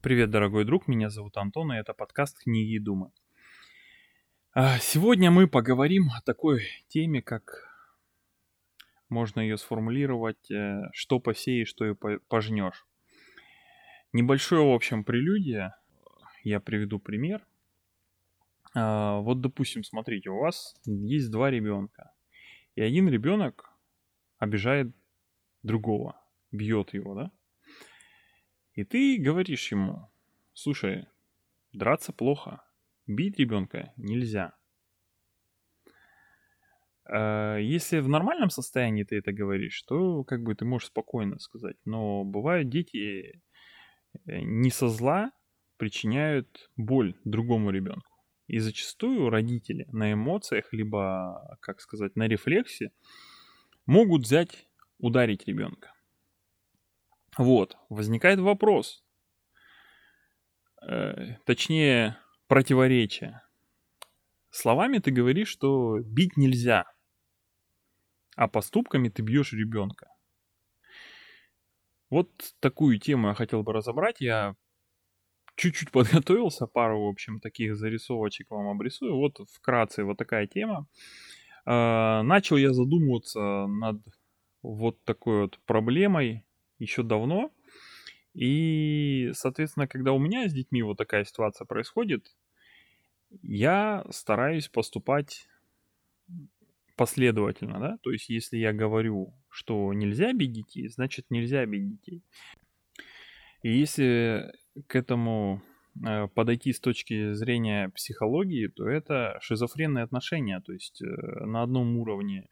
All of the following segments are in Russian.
Привет, дорогой друг, меня зовут Антон, и это подкаст «Книги и думы». А, сегодня мы поговорим о такой теме, как можно ее сформулировать, э, что посеешь, что и пожнешь. Небольшое, в общем, прелюдия, я приведу пример. А, вот, допустим, смотрите, у вас есть два ребенка, и один ребенок обижает другого, бьет его, да? И ты говоришь ему, слушай, драться плохо, бить ребенка нельзя. А, если в нормальном состоянии ты это говоришь, то как бы ты можешь спокойно сказать. Но бывают дети э, не со зла причиняют боль другому ребенку. И зачастую родители на эмоциях, либо, как сказать, на рефлексе могут взять, ударить ребенка. Вот, возникает вопрос, э, точнее, противоречие. Словами ты говоришь, что бить нельзя, а поступками ты бьешь ребенка. Вот такую тему я хотел бы разобрать. Я чуть-чуть подготовился, пару, в общем, таких зарисовочек вам обрисую. Вот вкратце вот такая тема. Э, начал я задумываться над вот такой вот проблемой, еще давно. И, соответственно, когда у меня с детьми вот такая ситуация происходит, я стараюсь поступать последовательно, да, то есть если я говорю, что нельзя бить детей, значит нельзя бить детей. И если к этому э, подойти с точки зрения психологии, то это шизофренные отношения, то есть э, на одном уровне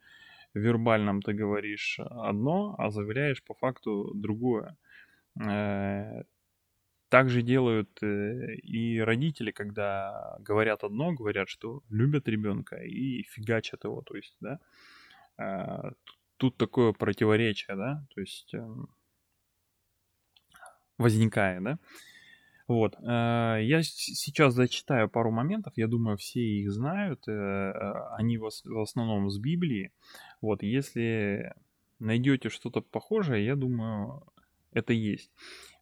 вербальном ты говоришь одно, а заявляешь по факту другое. Э, так же делают э, и родители, когда говорят одно, говорят, что любят ребенка и фигачат его, то есть, да. Э, тут такое противоречие, да, то есть эм, возникает, да. Вот. Э, я сейчас зачитаю пару моментов, я думаю, все их знают. Э, э, они в основном с Библии. Вот, если найдете что-то похожее, я думаю, это есть.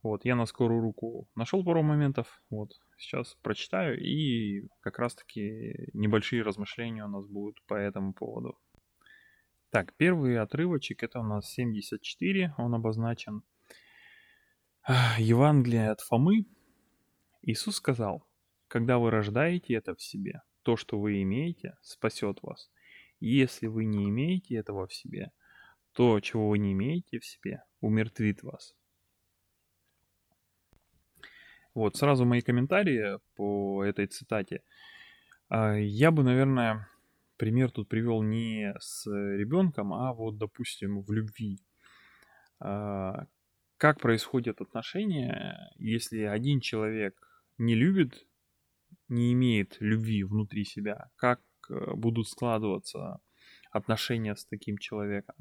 Вот, я на скорую руку нашел пару моментов, вот, сейчас прочитаю, и как раз-таки небольшие размышления у нас будут по этому поводу. Так, первый отрывочек, это у нас 74, он обозначен. Евангелие от Фомы, Иисус сказал, когда вы рождаете это в себе, то, что вы имеете, спасет вас. Если вы не имеете этого в себе, то, чего вы не имеете в себе, умертвит вас. Вот, сразу мои комментарии по этой цитате. А, я бы, наверное, пример тут привел не с ребенком, а вот, допустим, в любви. А, как происходят отношения, если один человек не любит, не имеет любви внутри себя, как э, будут складываться отношения с таким человеком?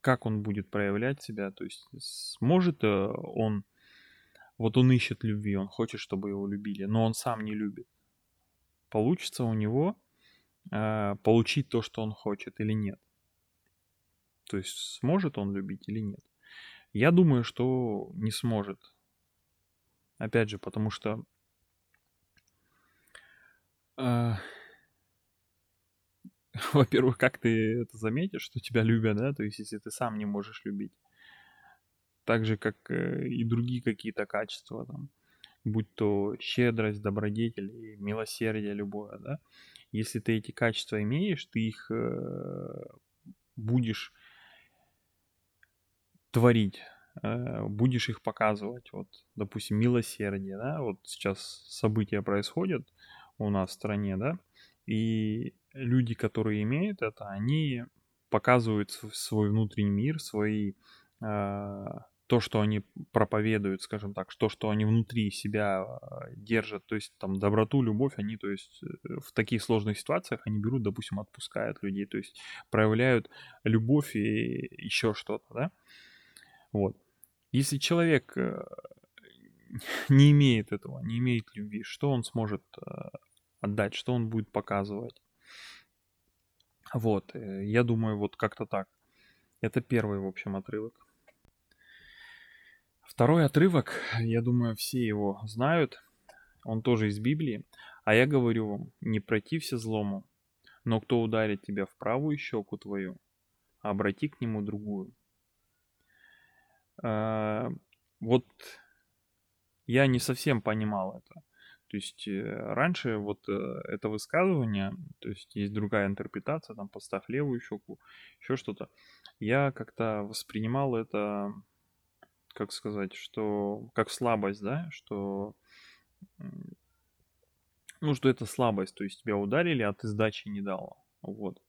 Как он будет проявлять себя? То есть сможет э, он, вот он ищет любви, он хочет, чтобы его любили, но он сам не любит. Получится у него э, получить то, что он хочет или нет? То есть сможет он любить или нет? Я думаю, что не сможет Опять же, потому что э, во-первых, как ты это заметишь, что тебя любят, да, то есть если ты сам не можешь любить. Так же, как э, и другие какие-то качества, там, будь то щедрость, добродетель милосердие любое, да. Если ты эти качества имеешь, ты их э, будешь творить будешь их показывать. Вот, допустим, милосердие, да, вот сейчас события происходят у нас в стране, да, и люди, которые имеют это, они показывают свой внутренний мир, свои э, то, что они проповедуют, скажем так, то, что они внутри себя э, держат, то есть там доброту, любовь, они, то есть в таких сложных ситуациях они берут, допустим, отпускают людей, то есть проявляют любовь и еще что-то, да, вот. Если человек э, не имеет этого, не имеет любви, что он сможет э, отдать, что он будет показывать? Вот, э, я думаю, вот как-то так. Это первый, в общем, отрывок. Второй отрывок, я думаю, все его знают, он тоже из Библии. А я говорю вам, не протився злому, но кто ударит тебя в правую щеку твою, обрати к нему другую. А, вот я не совсем понимал это. То есть э, раньше вот э, это высказывание, то есть есть другая интерпретация, там поставь левую щеку, еще что-то. Я как-то воспринимал это, как сказать, что как слабость, да, что ну, что это слабость, то есть тебя ударили, а ты сдачи не дал. Вот.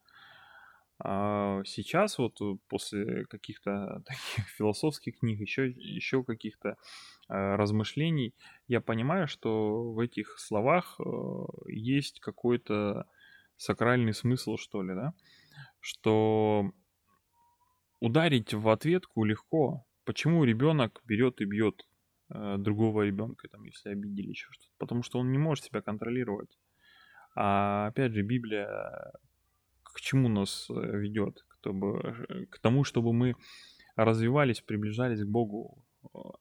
А сейчас вот э, после каких-то таких философских книг, еще, еще каких-то э, размышлений, я понимаю, что в этих словах э, есть какой-то сакральный смысл, что ли, да? Что ударить в ответку легко. Почему ребенок берет и бьет другого ребенка, там, если обидели еще что-то? Потому что он не может себя контролировать. А опять же, Библия чему нас э, ведет? Чтобы, к тому, чтобы мы развивались, приближались к Богу.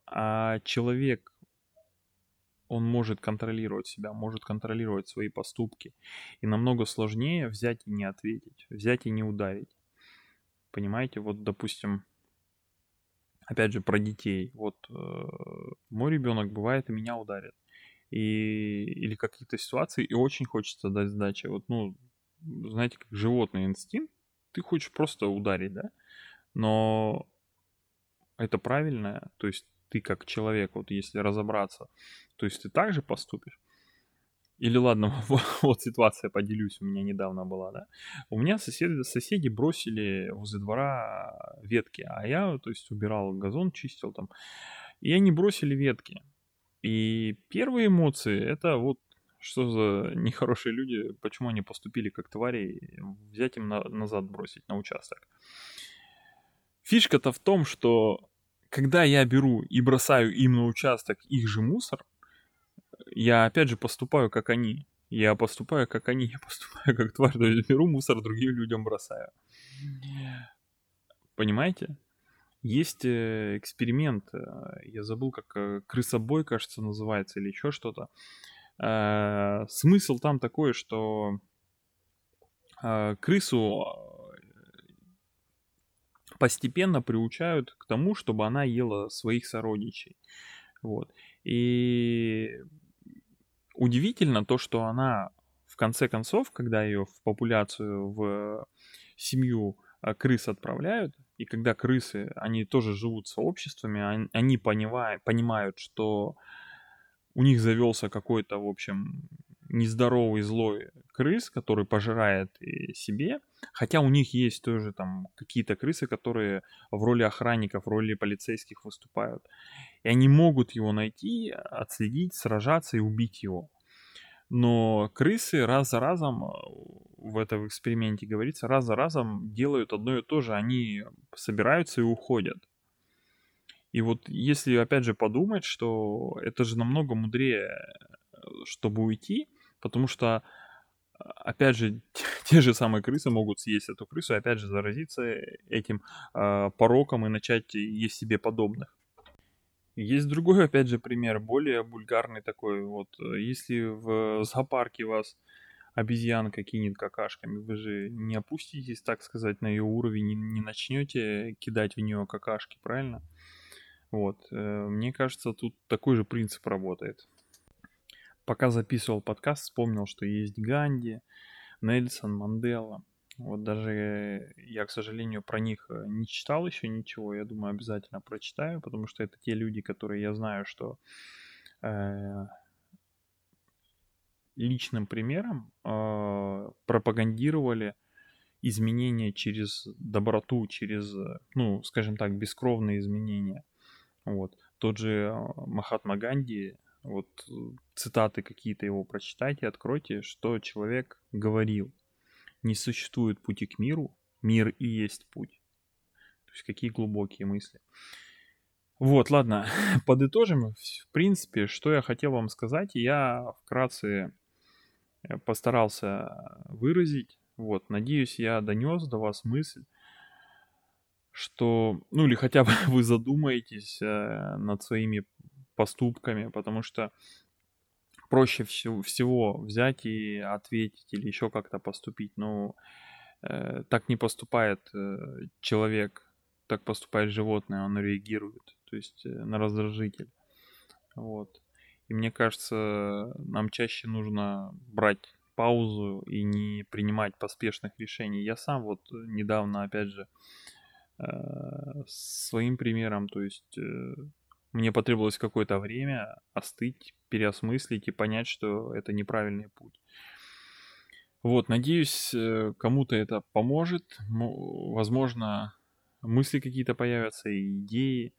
А человек, он может контролировать себя, может контролировать свои поступки. И намного сложнее взять и не ответить, взять и не ударить. Понимаете, вот, допустим, опять же, про детей. Вот э, мой ребенок бывает и меня ударит. И, или какие-то ситуации, и очень хочется дать сдачи. Вот, ну, знаете, как животный инстинкт, ты хочешь просто ударить, да? Но это правильно, то есть ты как человек, вот если разобраться, то есть ты также поступишь. Или ладно, вот ситуация, поделюсь, у меня недавно была, да. У меня соседи, соседи бросили возле двора ветки, а я, то есть, убирал газон, чистил там. И они бросили ветки. И первые эмоции, это вот что за нехорошие люди, почему они поступили как твари, взять им на, назад бросить на участок. Фишка-то в том, что когда я беру и бросаю им на участок их же мусор, я опять же поступаю как они. Я поступаю как они, я поступаю как тварь, то есть беру мусор другим людям бросаю. Понимаете? Есть э, эксперимент, э, я забыл, как э, крысобой, кажется, называется, или еще что-то. Э, смысл там такой, что э, крысу э, постепенно приучают к тому, чтобы она ела своих сородичей. Вот. И удивительно то, что она в конце концов, когда ее в популяцию, в семью крыс отправляют, и когда крысы, они тоже живут сообществами, они понимают, понимают что у них завелся какой-то, в общем, нездоровый злой крыс, который пожирает себе, хотя у них есть тоже там какие-то крысы, которые в роли охранников, в роли полицейских выступают. И они могут его найти, отследить, сражаться и убить его. Но крысы раз за разом, э, в этом эксперименте говорится, раз за разом делают одно и то же. Они собираются и уходят. И вот если, опять же, подумать, что это же намного мудрее, э, чтобы уйти, потому что, а, опять же, те же самые крысы могут съесть эту крысу и, опять же, заразиться этим э, пороком и начать есть себе подобных. Есть другой, опять же, пример, более бульгарный такой. Вот, э, если в зоопарке вас обезьянка кинет какашками, вы же не опуститесь, так сказать, на ее уровень, не, не начнете кидать в нее какашки, правильно? Вот, э, мне кажется, тут такой же принцип работает. Пока записывал подкаст, вспомнил, что есть Ганди, Нельсон, Мандела. Вот даже я, к сожалению, про них э, не читал еще ничего. Я думаю, обязательно прочитаю, потому что это те люди, которые я знаю, что э, личным примером э, пропагандировали изменения через доброту, через, ну, скажем так, бескровные изменения. Вот. Тот же а, Махатма Ганди, вот цитаты какие-то его прочитайте, откройте, что человек говорил. Не существует пути к миру, мир и есть путь. То есть какие глубокие мысли. Вот, ладно, подытожим. В принципе, что я хотел вам сказать, я вкратце э, постарался выразить. Вот, надеюсь, я донес до вас мысль, что, ну или хотя бы вы задумаетесь э, над своими поступками, потому что проще всего, всего взять и ответить или еще как-то поступить. Но э, так не поступает э, человек, так поступает животное, оно реагирует, то есть э, на раздражитель. Вот. И мне кажется, нам чаще нужно брать паузу и не принимать поспешных решений. Я сам вот недавно, опять же, э, своим примером, то есть э, мне потребовалось какое-то время остыть, переосмыслить и понять, что это неправильный путь. Вот, надеюсь, э, кому-то это поможет. Возможно, мысли какие-то появятся, идеи.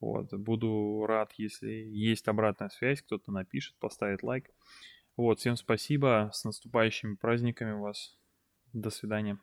Вот, буду рад, если есть обратная связь, кто-то напишет, поставит лайк. Вот, всем спасибо, с наступающими праздниками вас. До свидания.